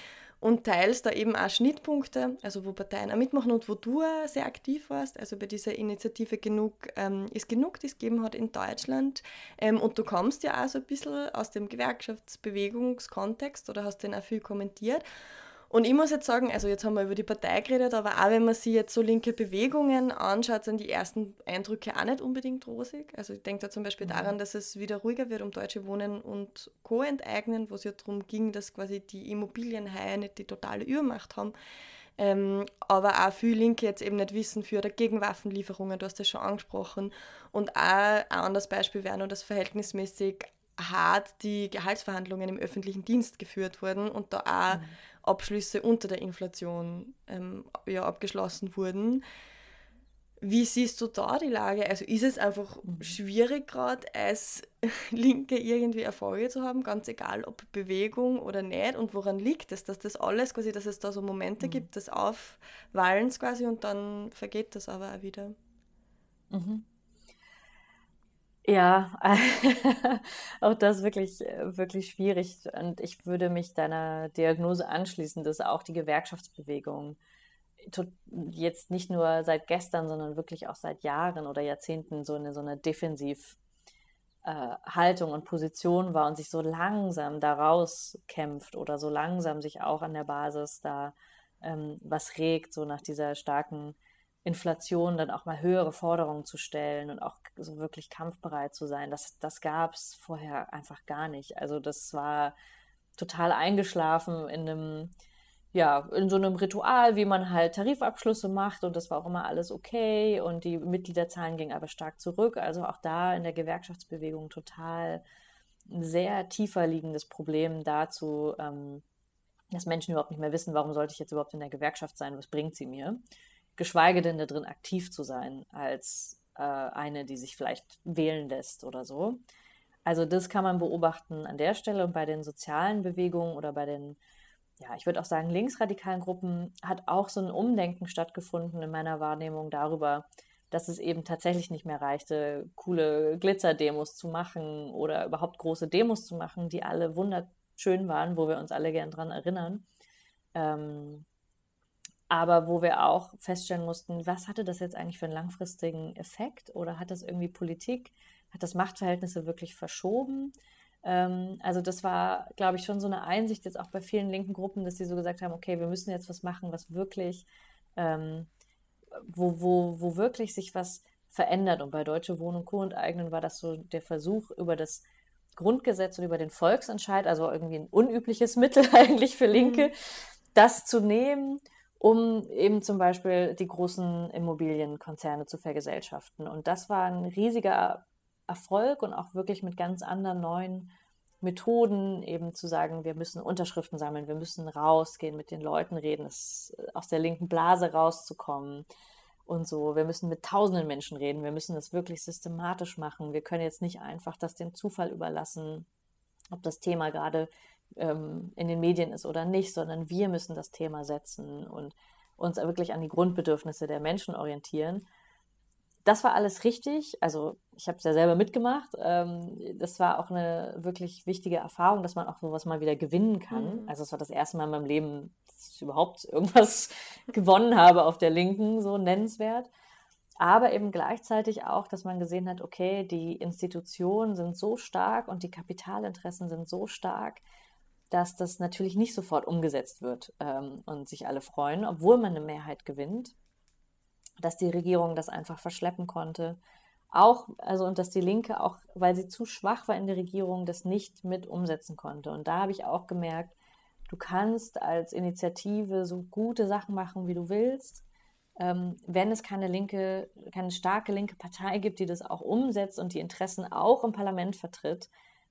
und teilst da eben auch Schnittpunkte, also wo Parteien auch mitmachen und wo du sehr aktiv warst, also bei dieser Initiative Genug ähm, ist genug, die es gegeben hat in Deutschland. Ähm, und du kommst ja auch so ein bisschen aus dem Gewerkschaftsbewegungskontext oder hast den auch viel kommentiert. Und ich muss jetzt sagen, also jetzt haben wir über die Partei geredet, aber auch wenn man sich jetzt so linke Bewegungen anschaut, sind die ersten Eindrücke auch nicht unbedingt rosig. Also ich denke da zum Beispiel mhm. daran, dass es wieder ruhiger wird um deutsche Wohnen und Co. enteignen, wo es ja darum ging, dass quasi die Immobilienhaie nicht die totale Übermacht haben. Ähm, aber auch viele Linke jetzt eben nicht wissen für dagegen Waffenlieferungen, du hast das schon angesprochen. Und auch ein anderes Beispiel wäre nur, dass verhältnismäßig hart die Gehaltsverhandlungen im öffentlichen Dienst geführt wurden und da auch mhm. Abschlüsse unter der Inflation ähm, ja, abgeschlossen wurden. Wie siehst du da die Lage? Also ist es einfach mhm. schwierig gerade als Linke irgendwie Erfolge zu haben, ganz egal ob Bewegung oder nicht? Und woran liegt es, dass das alles quasi, dass es da so Momente mhm. gibt des Aufwallens quasi und dann vergeht das aber auch wieder? Mhm. Ja, auch das wirklich, wirklich schwierig. Und ich würde mich deiner Diagnose anschließen, dass auch die Gewerkschaftsbewegung jetzt nicht nur seit gestern, sondern wirklich auch seit Jahren oder Jahrzehnten so eine, so eine Defensivhaltung äh, und Position war und sich so langsam daraus kämpft oder so langsam sich auch an der Basis da ähm, was regt, so nach dieser starken Inflation dann auch mal höhere Forderungen zu stellen und auch so wirklich kampfbereit zu sein. Das, das gab es vorher einfach gar nicht. Also das war total eingeschlafen in einem ja, in so einem Ritual, wie man halt Tarifabschlüsse macht und das war auch immer alles okay und die Mitgliederzahlen gingen aber stark zurück. Also auch da in der Gewerkschaftsbewegung total ein sehr tiefer liegendes Problem dazu, ähm, dass Menschen überhaupt nicht mehr wissen, warum sollte ich jetzt überhaupt in der Gewerkschaft sein, was bringt sie mir, geschweige denn da drin aktiv zu sein als äh, eine, die sich vielleicht wählen lässt oder so. Also das kann man beobachten an der Stelle und bei den sozialen Bewegungen oder bei den ja, ich würde auch sagen, linksradikalen Gruppen hat auch so ein Umdenken stattgefunden in meiner Wahrnehmung darüber, dass es eben tatsächlich nicht mehr reichte, coole Glitzer-Demos zu machen oder überhaupt große Demos zu machen, die alle wunderschön waren, wo wir uns alle gern dran erinnern. Ähm, aber wo wir auch feststellen mussten, was hatte das jetzt eigentlich für einen langfristigen Effekt oder hat das irgendwie Politik, hat das Machtverhältnisse wirklich verschoben? Ähm, also das war, glaube ich, schon so eine Einsicht jetzt auch bei vielen linken Gruppen, dass sie so gesagt haben, okay, wir müssen jetzt was machen, was wirklich, ähm, wo, wo, wo wirklich sich was verändert. Und bei Deutsche Wohnung Co. enteignen war das so der Versuch über das Grundgesetz und über den Volksentscheid, also irgendwie ein unübliches Mittel eigentlich für Linke, mhm. das zu nehmen, um eben zum Beispiel die großen Immobilienkonzerne zu vergesellschaften. Und das war ein riesiger Erfolg und auch wirklich mit ganz anderen neuen Methoden eben zu sagen, wir müssen Unterschriften sammeln, wir müssen rausgehen, mit den Leuten reden, es, aus der linken Blase rauszukommen und so. Wir müssen mit tausenden Menschen reden, wir müssen das wirklich systematisch machen. Wir können jetzt nicht einfach das dem Zufall überlassen, ob das Thema gerade ähm, in den Medien ist oder nicht, sondern wir müssen das Thema setzen und uns wirklich an die Grundbedürfnisse der Menschen orientieren das war alles richtig. Also ich habe es ja selber mitgemacht. Ähm, das war auch eine wirklich wichtige Erfahrung, dass man auch sowas mal wieder gewinnen kann. Mhm. Also es war das erste Mal in meinem Leben, dass ich überhaupt irgendwas gewonnen habe auf der Linken, so nennenswert. Aber eben gleichzeitig auch, dass man gesehen hat, okay, die Institutionen sind so stark und die Kapitalinteressen sind so stark, dass das natürlich nicht sofort umgesetzt wird ähm, und sich alle freuen, obwohl man eine Mehrheit gewinnt dass die Regierung das einfach verschleppen konnte. Auch, also und dass die Linke auch, weil sie zu schwach war in der Regierung, das nicht mit umsetzen konnte. Und da habe ich auch gemerkt, du kannst als Initiative so gute Sachen machen, wie du willst. Ähm, wenn es keine linke, keine starke linke Partei gibt, die das auch umsetzt und die Interessen auch im Parlament vertritt,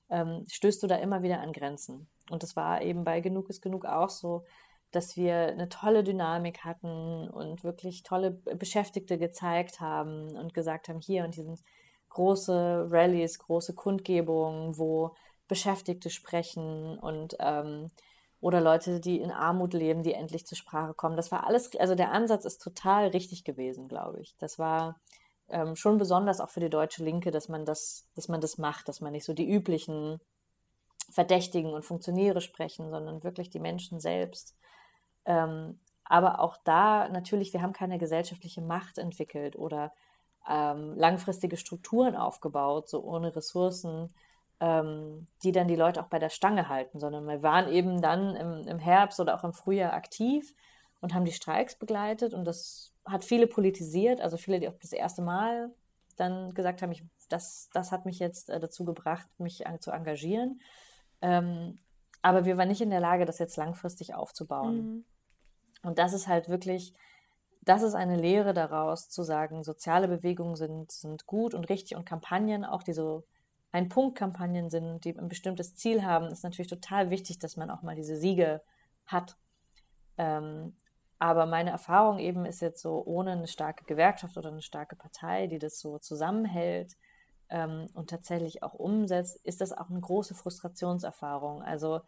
ähm, stößt du da immer wieder an Grenzen. Und das war eben bei Genug ist genug auch so dass wir eine tolle Dynamik hatten und wirklich tolle Beschäftigte gezeigt haben und gesagt haben, hier und hier sind große Rallyes, große Kundgebungen, wo Beschäftigte sprechen und ähm, oder Leute, die in Armut leben, die endlich zur Sprache kommen. Das war alles, also der Ansatz ist total richtig gewesen, glaube ich. Das war ähm, schon besonders auch für die deutsche Linke, dass man das, dass man das macht, dass man nicht so die üblichen Verdächtigen und Funktionäre sprechen, sondern wirklich die Menschen selbst ähm, aber auch da natürlich, wir haben keine gesellschaftliche Macht entwickelt oder ähm, langfristige Strukturen aufgebaut, so ohne Ressourcen, ähm, die dann die Leute auch bei der Stange halten, sondern wir waren eben dann im, im Herbst oder auch im Frühjahr aktiv und haben die Streiks begleitet und das hat viele politisiert, also viele, die auch das erste Mal dann gesagt haben, ich, das, das hat mich jetzt äh, dazu gebracht, mich an, zu engagieren. Ähm, aber wir waren nicht in der Lage, das jetzt langfristig aufzubauen. Mhm. Und das ist halt wirklich, das ist eine Lehre daraus, zu sagen, soziale Bewegungen sind, sind gut und richtig und Kampagnen, auch die so Ein-Punkt-Kampagnen sind, die ein bestimmtes Ziel haben, ist natürlich total wichtig, dass man auch mal diese Siege hat. Ähm, Aber meine Erfahrung eben ist jetzt so, ohne eine starke Gewerkschaft oder eine starke Partei, die das so zusammenhält ähm, und tatsächlich auch umsetzt, ist das auch eine große Frustrationserfahrung. Also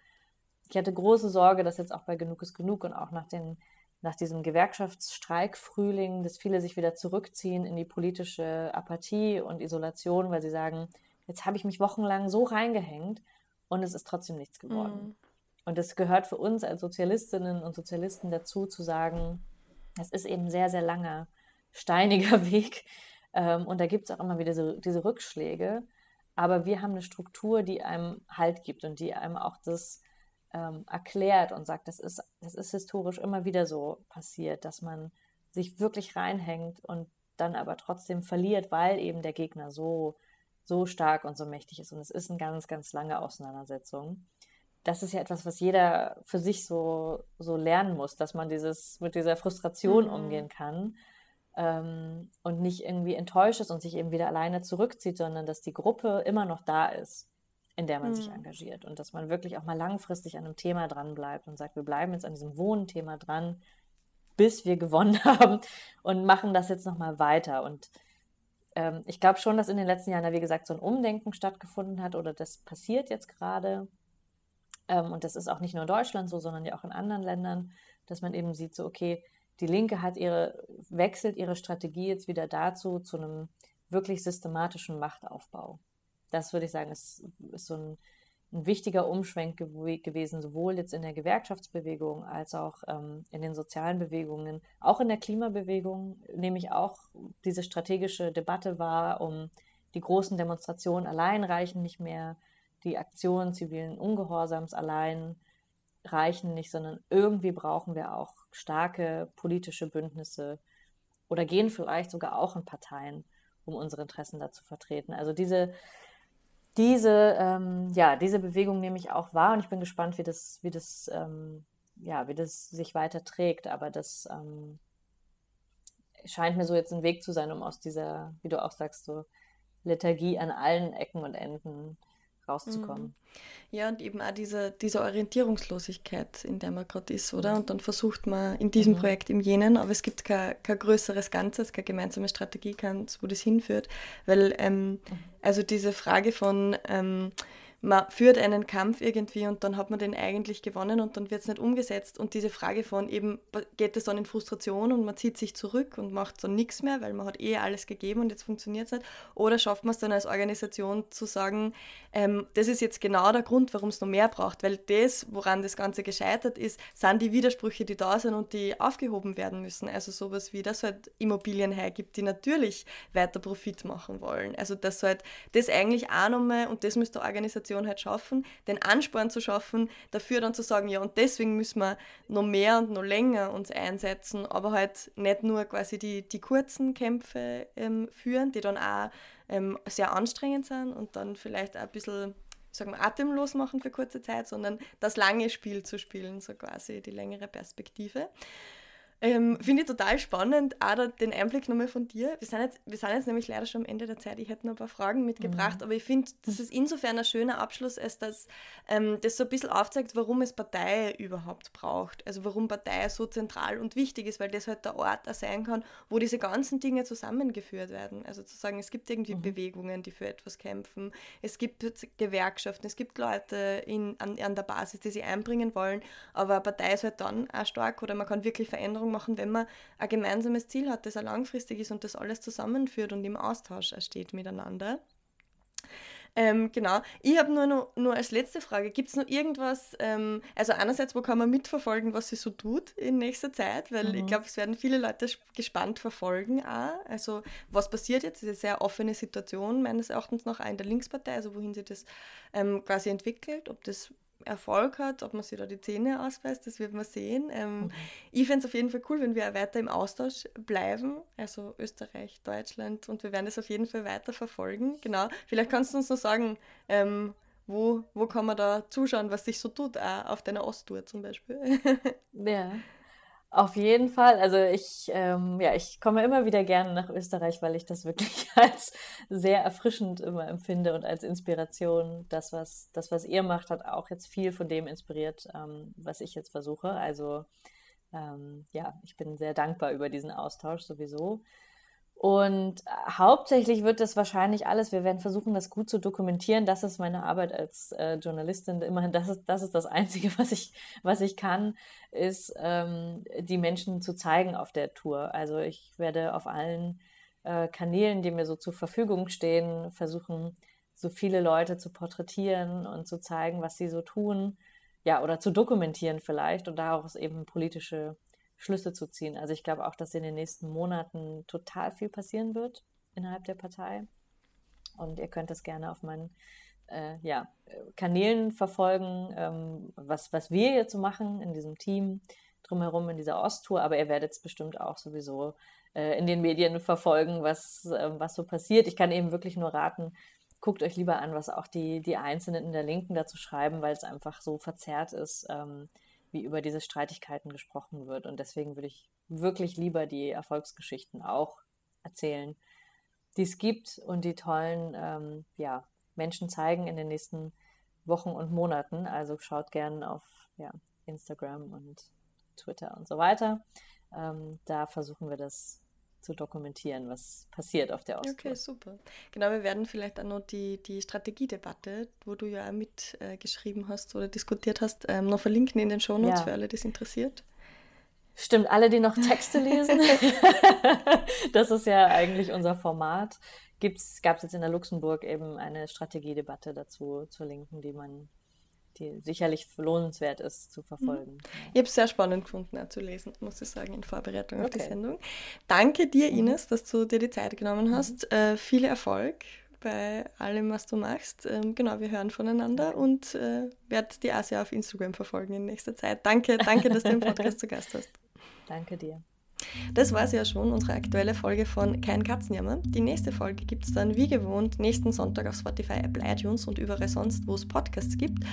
ich hatte große Sorge, dass jetzt auch bei Genug ist Genug und auch nach, den, nach diesem Gewerkschaftsstreik-Frühling, dass viele sich wieder zurückziehen in die politische Apathie und Isolation, weil sie sagen, jetzt habe ich mich wochenlang so reingehängt und es ist trotzdem nichts geworden. Mhm. Und es gehört für uns als Sozialistinnen und Sozialisten dazu, zu sagen, es ist eben sehr, sehr langer, steiniger Weg. Ähm, und da gibt es auch immer wieder diese, diese Rückschläge. Aber wir haben eine Struktur, die einem Halt gibt und die einem auch das ähm, erklärt und sagt, das ist, das ist historisch immer wieder so passiert, dass man sich wirklich reinhängt und dann aber trotzdem verliert, weil eben der Gegner so, so stark und so mächtig ist. Und es ist eine ganz, ganz lange Auseinandersetzung das ist ja etwas, was jeder für sich so, so lernen muss, dass man dieses, mit dieser Frustration mhm. umgehen kann ähm, und nicht irgendwie enttäuscht ist und sich eben wieder alleine zurückzieht, sondern dass die Gruppe immer noch da ist, in der man mhm. sich engagiert und dass man wirklich auch mal langfristig an einem Thema dran bleibt und sagt, wir bleiben jetzt an diesem Wohnthema dran, bis wir gewonnen haben und machen das jetzt nochmal weiter. Und ähm, ich glaube schon, dass in den letzten Jahren, wie gesagt, so ein Umdenken stattgefunden hat oder das passiert jetzt gerade ähm, und das ist auch nicht nur in Deutschland so, sondern ja auch in anderen Ländern, dass man eben sieht, so, okay, die Linke hat ihre, wechselt ihre Strategie jetzt wieder dazu, zu einem wirklich systematischen Machtaufbau. Das würde ich sagen, ist, ist so ein, ein wichtiger Umschwenk gew gewesen, sowohl jetzt in der Gewerkschaftsbewegung als auch ähm, in den sozialen Bewegungen, auch in der Klimabewegung, nämlich auch diese strategische Debatte war, um die großen Demonstrationen allein reichen nicht mehr, die Aktionen zivilen Ungehorsams allein reichen nicht, sondern irgendwie brauchen wir auch starke politische Bündnisse oder gehen vielleicht sogar auch in Parteien, um unsere Interessen da zu vertreten. Also diese, diese, ähm, ja, diese Bewegung nehme ich auch wahr und ich bin gespannt, wie das, wie das, ähm, ja, wie das sich weiter trägt. Aber das ähm, scheint mir so jetzt ein Weg zu sein, um aus dieser, wie du auch sagst, so Lethargie an allen Ecken und Enden rauszukommen. Mhm. Ja, und eben auch diese, diese Orientierungslosigkeit, in der man gerade ist, oder? Und dann versucht man in diesem mhm. Projekt, im jenen, aber es gibt kein, kein größeres Ganzes, keine gemeinsame Strategie, keins, wo das hinführt. Weil, ähm, mhm. also diese Frage von, ähm, man führt einen Kampf irgendwie und dann hat man den eigentlich gewonnen und dann wird es nicht umgesetzt. Und diese Frage von eben, geht es dann in Frustration und man zieht sich zurück und macht dann nichts mehr, weil man hat eh alles gegeben und jetzt funktioniert es nicht. Oder schafft man es dann als Organisation zu sagen, ähm, das ist jetzt genau der Grund, warum es noch mehr braucht, weil das, woran das Ganze gescheitert ist, sind die Widersprüche, die da sind und die aufgehoben werden müssen. Also sowas wie, dass halt Immobilien gibt, die natürlich weiter Profit machen wollen. Also dass halt das eigentlich auch nochmal, und das müsste Organisation Motivation halt schaffen, den Ansporn zu schaffen, dafür dann zu sagen, ja, und deswegen müssen wir noch mehr und noch länger uns einsetzen, aber halt nicht nur quasi die, die kurzen Kämpfe ähm, führen, die dann auch ähm, sehr anstrengend sind und dann vielleicht auch ein bisschen sagen wir, atemlos machen für kurze Zeit, sondern das lange Spiel zu spielen, so quasi die längere Perspektive. Ähm, Finde ich total spannend, auch den Einblick nochmal von dir. Wir sind, jetzt, wir sind jetzt nämlich leider schon am Ende der Zeit. Ich hätte noch ein paar Fragen mitgebracht, mhm. aber ich finde, das ist insofern ein schöner Abschluss, als dass ähm, das so ein bisschen aufzeigt, warum es Partei überhaupt braucht. Also warum Partei so zentral und wichtig ist, weil das halt der Ort auch sein kann, wo diese ganzen Dinge zusammengeführt werden. Also zu sagen, es gibt irgendwie mhm. Bewegungen, die für etwas kämpfen, es gibt Gewerkschaften, es gibt Leute in, an, an der Basis, die sich einbringen wollen, aber Partei ist halt dann auch stark oder man kann wirklich Veränderungen machen, wenn man ein gemeinsames Ziel hat, das auch langfristig ist und das alles zusammenführt und im Austausch steht miteinander. Ähm, genau. Ich habe nur, noch, nur als letzte Frage, gibt es noch irgendwas, ähm, also einerseits, wo kann man mitverfolgen, was sie so tut in nächster Zeit, weil mhm. ich glaube, es werden viele Leute gespannt verfolgen auch. Also was passiert jetzt, diese sehr offene Situation meines Erachtens noch auch in der Linkspartei, also wohin sie das ähm, quasi entwickelt, ob das Erfolg hat, ob man sich da die Zähne ausweist, das wird man sehen. Ähm, mhm. Ich fände es auf jeden Fall cool, wenn wir weiter im Austausch bleiben, also Österreich, Deutschland und wir werden das auf jeden Fall weiter verfolgen. Genau, vielleicht kannst du uns noch sagen, ähm, wo, wo kann man da zuschauen, was sich so tut, auch auf deiner Osttour zum Beispiel. ja. Auf jeden Fall. Also ich, ähm, ja, ich komme immer wieder gerne nach Österreich, weil ich das wirklich als sehr erfrischend immer empfinde und als Inspiration. Das, was, das, was ihr macht, hat auch jetzt viel von dem inspiriert, ähm, was ich jetzt versuche. Also ähm, ja, ich bin sehr dankbar über diesen Austausch sowieso. Und äh, hauptsächlich wird das wahrscheinlich alles, wir werden versuchen, das gut zu dokumentieren. Das ist meine Arbeit als äh, Journalistin. Immerhin, das ist, das ist das Einzige, was ich, was ich kann, ist, ähm, die Menschen zu zeigen auf der Tour. Also ich werde auf allen äh, Kanälen, die mir so zur Verfügung stehen, versuchen, so viele Leute zu porträtieren und zu zeigen, was sie so tun. Ja, oder zu dokumentieren vielleicht und daraus eben politische Schlüsse zu ziehen. Also ich glaube auch, dass in den nächsten Monaten total viel passieren wird innerhalb der Partei. Und ihr könnt das gerne auf meinen äh, ja, Kanälen verfolgen, ähm, was, was wir jetzt so machen in diesem Team drumherum in dieser Osttour. Aber ihr werdet es bestimmt auch sowieso äh, in den Medien verfolgen, was, äh, was so passiert. Ich kann eben wirklich nur raten, guckt euch lieber an, was auch die, die Einzelnen in der Linken dazu schreiben, weil es einfach so verzerrt ist. Ähm, wie über diese Streitigkeiten gesprochen wird. Und deswegen würde ich wirklich lieber die Erfolgsgeschichten auch erzählen, die es gibt und die tollen ähm, ja, Menschen zeigen in den nächsten Wochen und Monaten. Also schaut gerne auf ja, Instagram und Twitter und so weiter. Ähm, da versuchen wir das zu dokumentieren, was passiert auf der Osttour. Okay, super. Genau, wir werden vielleicht auch noch die, die Strategiedebatte, wo du ja auch mitgeschrieben äh, hast oder diskutiert hast, ähm, noch verlinken in den Shownotes ja. für alle, die es interessiert. Stimmt, alle, die noch Texte lesen. das ist ja eigentlich unser Format. Gab es jetzt in der Luxemburg eben eine Strategiedebatte dazu zur Linken, die man die sicherlich lohnenswert ist zu mhm. verfolgen. Ich habe es sehr spannend gefunden, auch zu lesen, muss ich sagen, in Vorbereitung okay. auf die Sendung. Danke dir, mhm. Ines, dass du dir die Zeit genommen mhm. hast. Mhm. Äh, viel Erfolg bei allem, was du machst. Ähm, genau, wir hören voneinander und äh, werde die Asia auf Instagram verfolgen in nächster Zeit. Danke, danke, dass du im Podcast zu Gast hast. Danke dir. Das war es ja schon, unsere aktuelle Folge von Kein Katzenjammer. Die nächste Folge gibt es dann wie gewohnt nächsten Sonntag auf Spotify, Apple iTunes und überall sonst, wo es Podcasts gibt.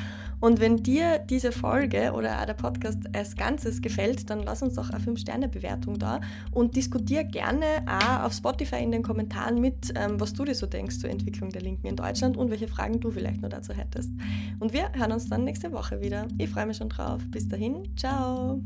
Und wenn dir diese Folge oder auch der Podcast als Ganzes gefällt, dann lass uns doch eine 5-Sterne-Bewertung da und diskutier gerne auch auf Spotify in den Kommentaren mit, ähm, was du dir so denkst zur Entwicklung der Linken in Deutschland und welche Fragen du vielleicht noch dazu hättest. Und wir hören uns dann nächste Woche wieder. Ich freue mich schon drauf. Bis dahin, ciao!